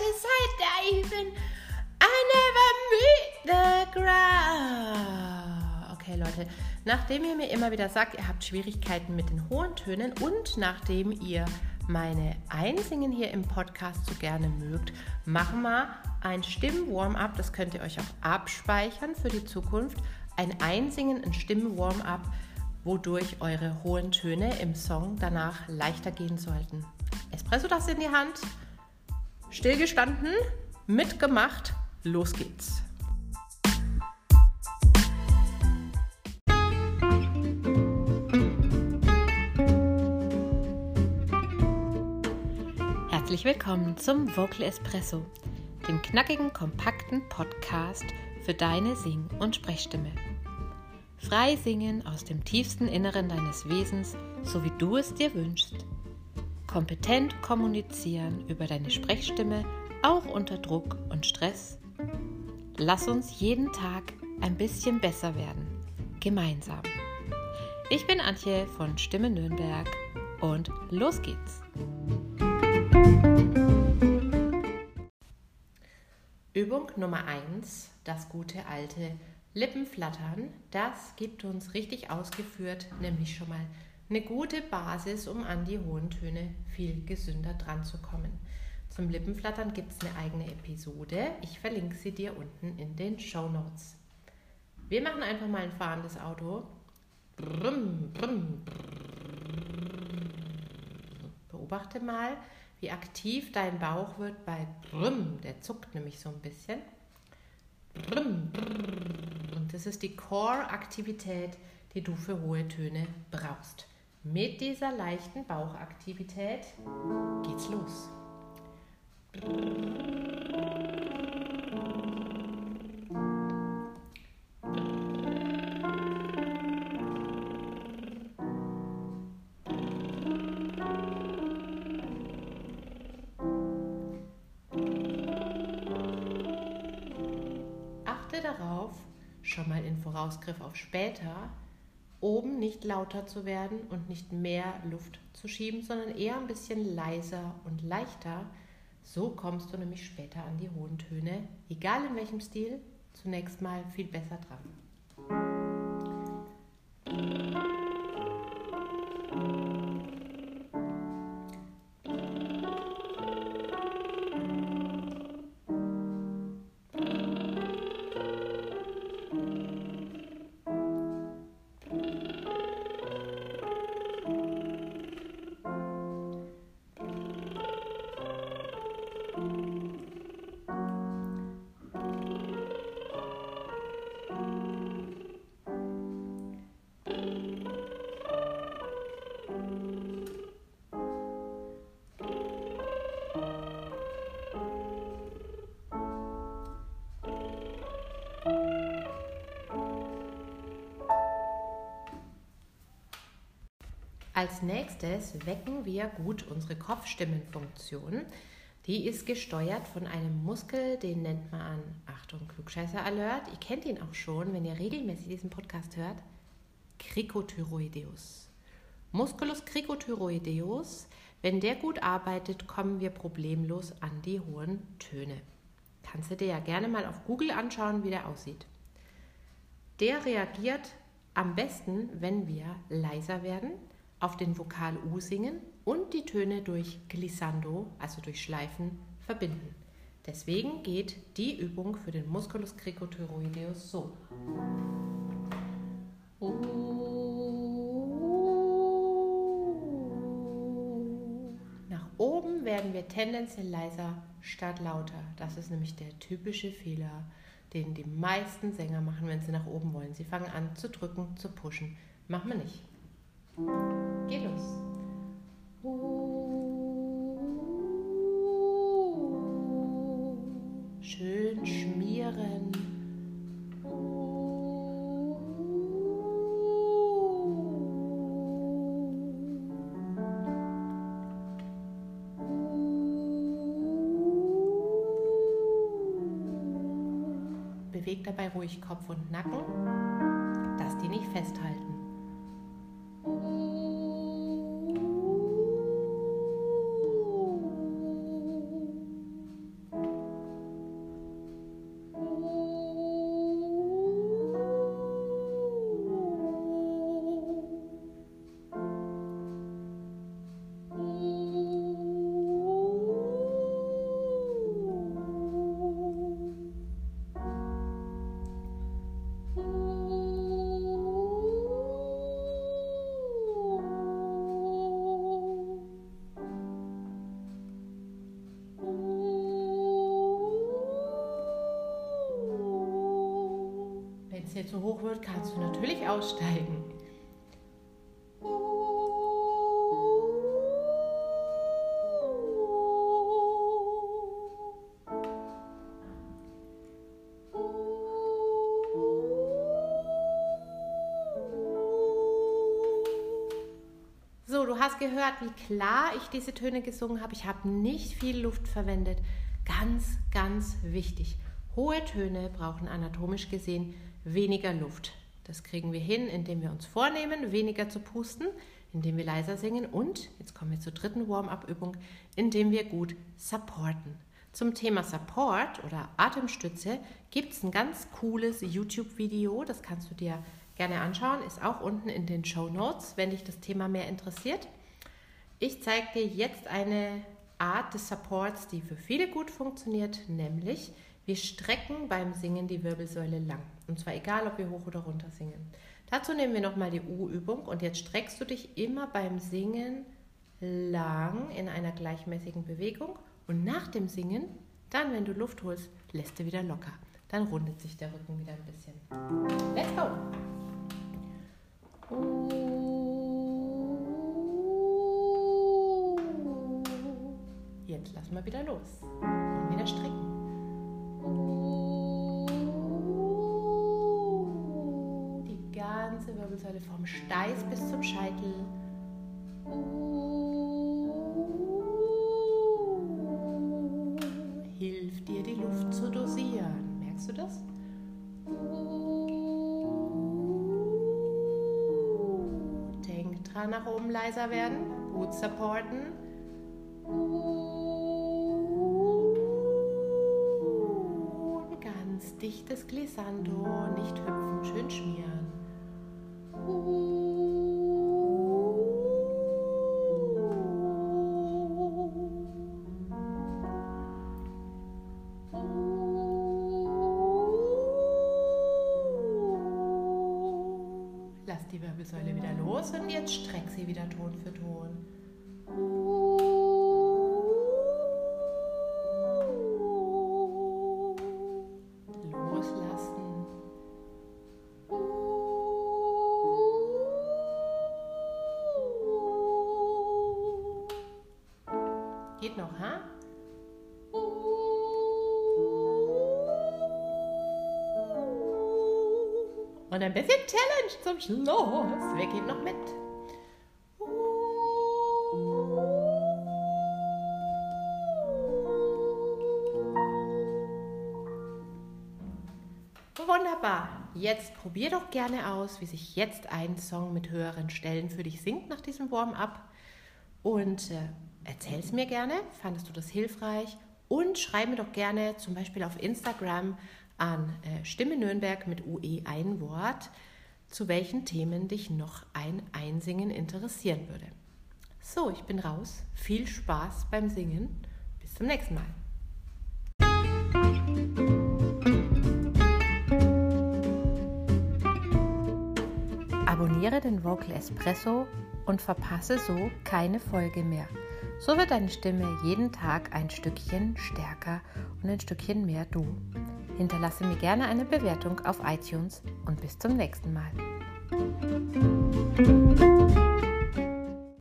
just like David. I never meet the ground. Okay, Leute, nachdem ihr mir immer wieder sagt, ihr habt Schwierigkeiten mit den hohen Tönen und nachdem ihr meine Einsingen hier im Podcast so gerne mögt, machen wir ein Stimmen-Warm-up. Das könnt ihr euch auch abspeichern für die Zukunft. Ein Einsingen, ein Stimmen-Warm-up, wodurch eure hohen Töne im Song danach leichter gehen sollten. Espresso-Tasse in die Hand, stillgestanden, mitgemacht, los geht's. Herzlich willkommen zum Vocal Espresso, dem knackigen, kompakten Podcast für deine Sing- und Sprechstimme. Frei singen aus dem tiefsten Inneren deines Wesens, so wie du es dir wünschst. Kompetent kommunizieren über deine Sprechstimme, auch unter Druck und Stress. Lass uns jeden Tag ein bisschen besser werden. Gemeinsam. Ich bin Antje von Stimme Nürnberg und los geht's. Übung Nummer 1, das gute alte Lippenflattern. Das gibt uns richtig ausgeführt, nämlich schon mal eine gute Basis, um an die hohen Töne viel gesünder dran zu kommen. Zum Lippenflattern gibt es eine eigene Episode. Ich verlinke sie dir unten in den Show Notes. Wir machen einfach mal ein fahrendes Auto. Brumm, brumm, Beobachte mal, wie aktiv dein Bauch wird bei Brumm. Der zuckt nämlich so ein bisschen. Brumm, brumm. Und das ist die Core-Aktivität, die du für hohe Töne brauchst. Mit dieser leichten Bauchaktivität geht's los. Achte darauf, schon mal in Vorausgriff auf später, oben nicht lauter zu werden und nicht mehr Luft zu schieben, sondern eher ein bisschen leiser und leichter. So kommst du nämlich später an die hohen Töne, egal in welchem Stil, zunächst mal viel besser dran. Als nächstes wecken wir gut unsere Kopfstimmenfunktion. Die ist gesteuert von einem Muskel, den nennt man an, Achtung, Klugscheißer Alert. Ihr kennt ihn auch schon, wenn ihr regelmäßig diesen Podcast hört. Krikothyroideus. Musculus cricothyroideus. Wenn der gut arbeitet, kommen wir problemlos an die hohen Töne. Kannst du dir ja gerne mal auf Google anschauen, wie der aussieht. Der reagiert am besten, wenn wir leiser werden, auf den Vokal U singen und die Töne durch Glissando, also durch Schleifen, verbinden. Deswegen geht die Übung für den Musculus cricothyroideus so. Nach oben werden wir tendenziell leiser statt lauter. Das ist nämlich der typische Fehler, den die meisten Sänger machen, wenn sie nach oben wollen. Sie fangen an zu drücken, zu pushen. Machen wir nicht. Schön schmieren. Bewegt dabei ruhig Kopf und Nacken, dass die nicht festhalten. Zu hoch wird, kannst du natürlich aussteigen. So, du hast gehört, wie klar ich diese Töne gesungen habe. Ich habe nicht viel Luft verwendet. Ganz, ganz wichtig. Hohe Töne brauchen anatomisch gesehen weniger Luft. Das kriegen wir hin, indem wir uns vornehmen, weniger zu pusten, indem wir leiser singen und, jetzt kommen wir zur dritten Warm-up-Übung, indem wir gut supporten. Zum Thema Support oder Atemstütze gibt es ein ganz cooles YouTube-Video, das kannst du dir gerne anschauen, ist auch unten in den Show Notes, wenn dich das Thema mehr interessiert. Ich zeige dir jetzt eine Art des Supports, die für viele gut funktioniert, nämlich wir strecken beim Singen die Wirbelsäule lang. Und zwar egal, ob wir hoch oder runter singen. Dazu nehmen wir nochmal die U-Übung und jetzt streckst du dich immer beim Singen lang in einer gleichmäßigen Bewegung und nach dem Singen, dann wenn du Luft holst, lässt du wieder locker. Dann rundet sich der Rücken wieder ein bisschen. Let's go! Jetzt lassen wir wieder los und wieder strecken. Wirbelsäule vom Steiß bis zum Scheitel. Hilft dir die Luft zu dosieren. Merkst du das? Denk dran, nach oben leiser werden. Gut supporten. dichtes Glissando, nicht hüpfen, schön schmieren. Wirbelsäule wieder los und jetzt streck sie wieder Ton für Ton. Geht noch, ha? Und ein bisschen Challenge zum Schluss. Wer geht noch mit? Wunderbar. Jetzt probier doch gerne aus, wie sich jetzt ein Song mit höheren Stellen für dich singt nach diesem Warm-up. Und äh, erzähl es mir gerne. Fandest du das hilfreich? Und schreib mir doch gerne zum Beispiel auf Instagram an äh, Stimme Nürnberg mit UE ein Wort, zu welchen Themen dich noch ein Einsingen interessieren würde. So, ich bin raus. Viel Spaß beim Singen. Bis zum nächsten Mal. Abonniere den Vocal Espresso und verpasse so keine Folge mehr. So wird deine Stimme jeden Tag ein Stückchen stärker und ein Stückchen mehr du. Hinterlasse mir gerne eine Bewertung auf iTunes und bis zum nächsten Mal.